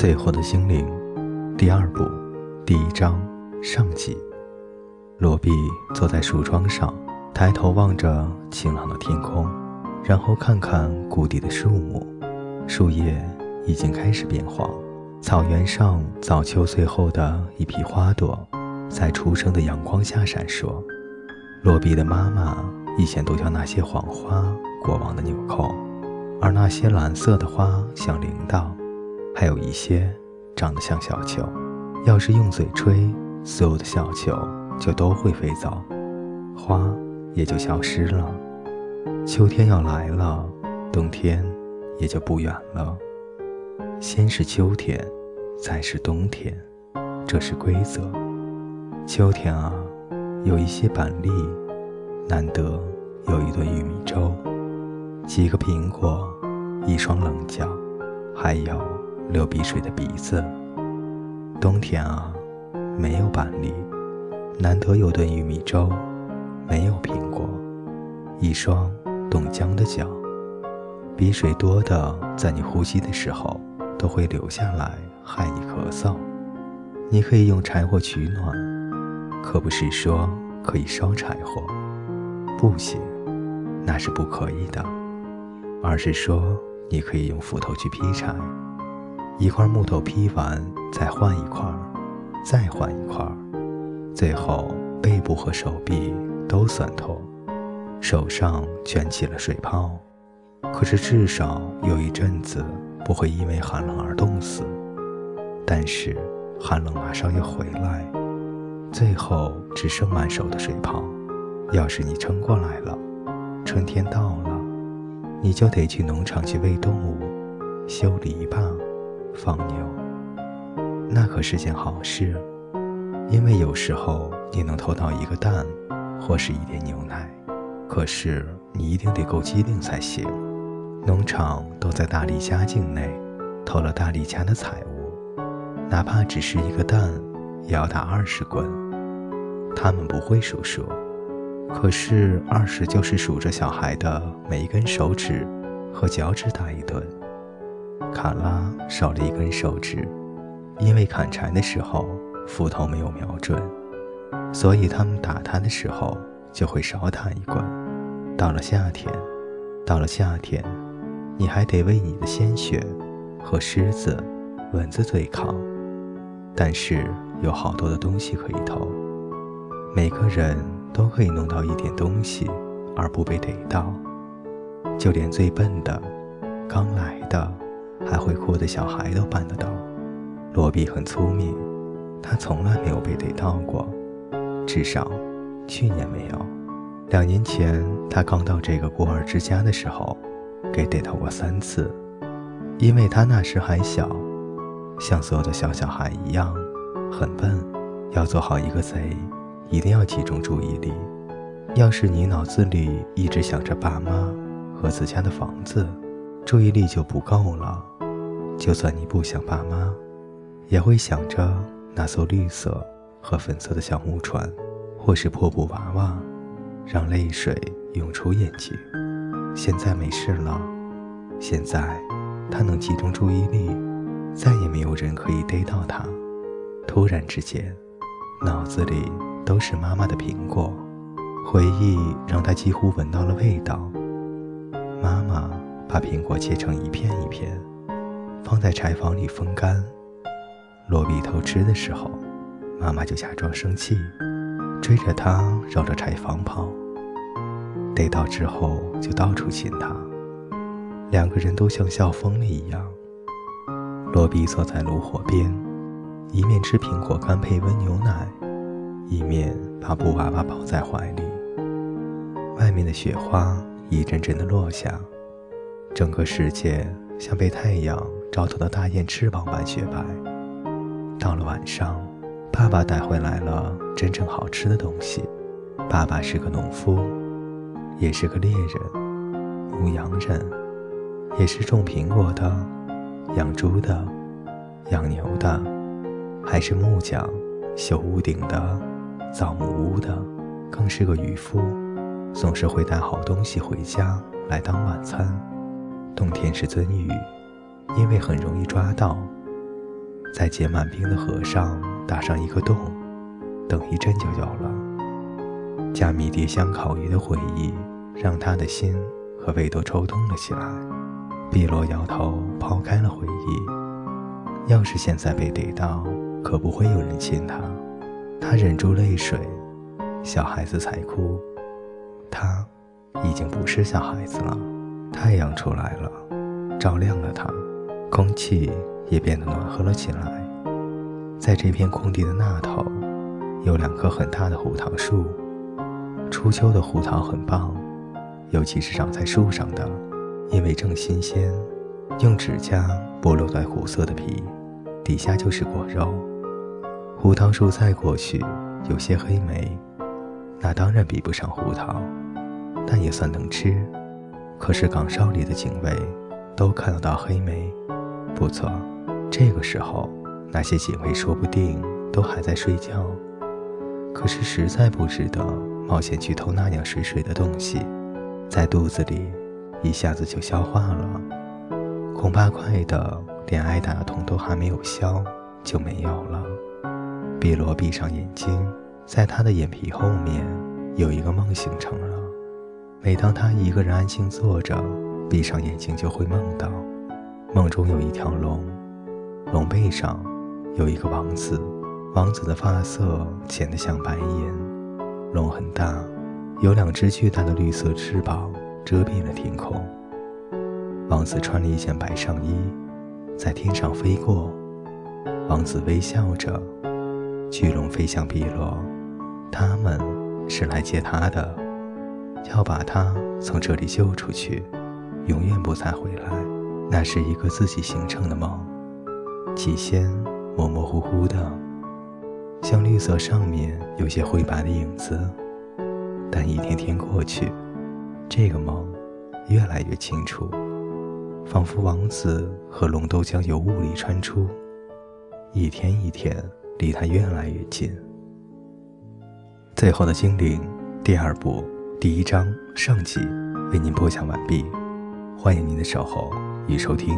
最后的精灵，第二部，第一章上集。罗比坐在树桩上，抬头望着晴朗的天空，然后看看谷底的树木，树叶已经开始变黄，草原上早秋最后的一批花朵，在初升的阳光下闪烁。罗比的妈妈以前都叫那些黄花“国王的纽扣”，而那些蓝色的花像铃铛。还有一些长得像小球，要是用嘴吹，所有的小球就都会飞走，花也就消失了。秋天要来了，冬天也就不远了。先是秋天，再是冬天，这是规则。秋天啊，有一些板栗，难得有一顿玉米粥，几个苹果，一双棱角，还有。流鼻水的鼻子。冬天啊，没有板栗，难得有顿玉米粥，没有苹果，一双冻僵的脚，鼻水多的，在你呼吸的时候都会流下来，害你咳嗽。你可以用柴火取暖，可不是说可以烧柴火，不行，那是不可以的，而是说你可以用斧头去劈柴。一块木头劈完，再换一块，再换一块，最后背部和手臂都酸痛，手上卷起了水泡。可是至少有一阵子不会因为寒冷而冻死。但是寒冷马上又回来，最后只剩满手的水泡。要是你撑过来了，春天到了，你就得去农场去喂动物，修篱笆。放牛，那可是件好事，因为有时候你能偷到一个蛋，或是一点牛奶。可是你一定得够机灵才行。农场都在大力家境内，偷了大力家的财物，哪怕只是一个蛋，也要打二十棍。他们不会数数，可是二十就是数着小孩的每一根手指和脚趾打一顿。卡拉少了一根手指，因为砍柴的时候斧头没有瞄准，所以他们打他的时候就会少打一棍。到了夏天，到了夏天，你还得为你的鲜血和狮子、蚊子对抗。但是有好多的东西可以偷，每个人都可以弄到一点东西而不被逮到，就连最笨的、刚来的。还会哭的小孩都办得到。罗比很聪明，他从来没有被逮到过，至少去年没有。两年前他刚到这个孤儿之家的时候，给逮到过三次。因为他那时还小，像所有的小小孩一样，很笨。要做好一个贼，一定要集中注意力。要是你脑子里一直想着爸妈和自家的房子，注意力就不够了。就算你不想爸妈，也会想着那艘绿色和粉色的小木船，或是破布娃娃，让泪水涌出眼睛。现在没事了，现在他能集中注意力，再也没有人可以逮到他。突然之间，脑子里都是妈妈的苹果，回忆让他几乎闻到了味道。妈妈把苹果切成一片一片。放在柴房里风干。罗比偷吃的时候，妈妈就假装生气，追着他绕着柴房跑。逮到之后就到处亲他，两个人都像笑疯了一样。罗比坐在炉火边，一面吃苹果干配温牛奶，一面把布娃娃抱在怀里。外面的雪花一阵阵的落下，整个世界像被太阳。照透的大雁翅膀般雪白。到了晚上，爸爸带回来了真正好吃的东西。爸爸是个农夫，也是个猎人，牧羊人，也是种苹果的，养猪的，养牛的，还是木匠，修屋顶的，造木屋的，更是个渔夫，总是会带好东西回家来当晚餐。冬天是鳟鱼。因为很容易抓到，在结满冰的河上打上一个洞，等一阵就有了。加迷迭香烤鱼的回忆，让他的心和胃都抽动了起来。碧罗摇头，抛开了回忆。要是现在被逮到，可不会有人亲他。他忍住泪水，小孩子才哭。他已经不是小孩子了。太阳出来了，照亮了它，空气也变得暖和了起来。在这片空地的那头，有两棵很大的胡桃树。初秋的胡桃很棒，尤其是长在树上的，因为正新鲜。用指甲剥落在苦涩的皮，底下就是果肉。胡桃树再过去有些黑莓，那当然比不上胡桃，但也算能吃。可是岗哨里的警卫都看得到黑莓，不错。这个时候，那些警卫说不定都还在睡觉。可是实在不值得冒险去偷那样水水的东西，在肚子里一下子就消化了，恐怕快的连挨打的痛都还没有消就没有了。碧罗闭上眼睛，在他的眼皮后面有一个梦形成了。每当他一个人安静坐着，闭上眼睛，就会梦到，梦中有一条龙，龙背上有一个王子，王子的发色浅得像白银。龙很大，有两只巨大的绿色翅膀遮蔽了天空。王子穿了一件白上衣，在天上飞过。王子微笑着，巨龙飞向碧落，他们是来接他的。要把他从这里救出去，永远不再回来。那是一个自己形成的梦，起先模模糊糊的，像绿色上面有些灰白的影子。但一天天过去，这个梦越来越清楚，仿佛王子和龙都将由雾里穿出，一天一天离他越来越近。最后的精灵，第二部。第一章上集为您播讲完毕，欢迎您的守候与收听。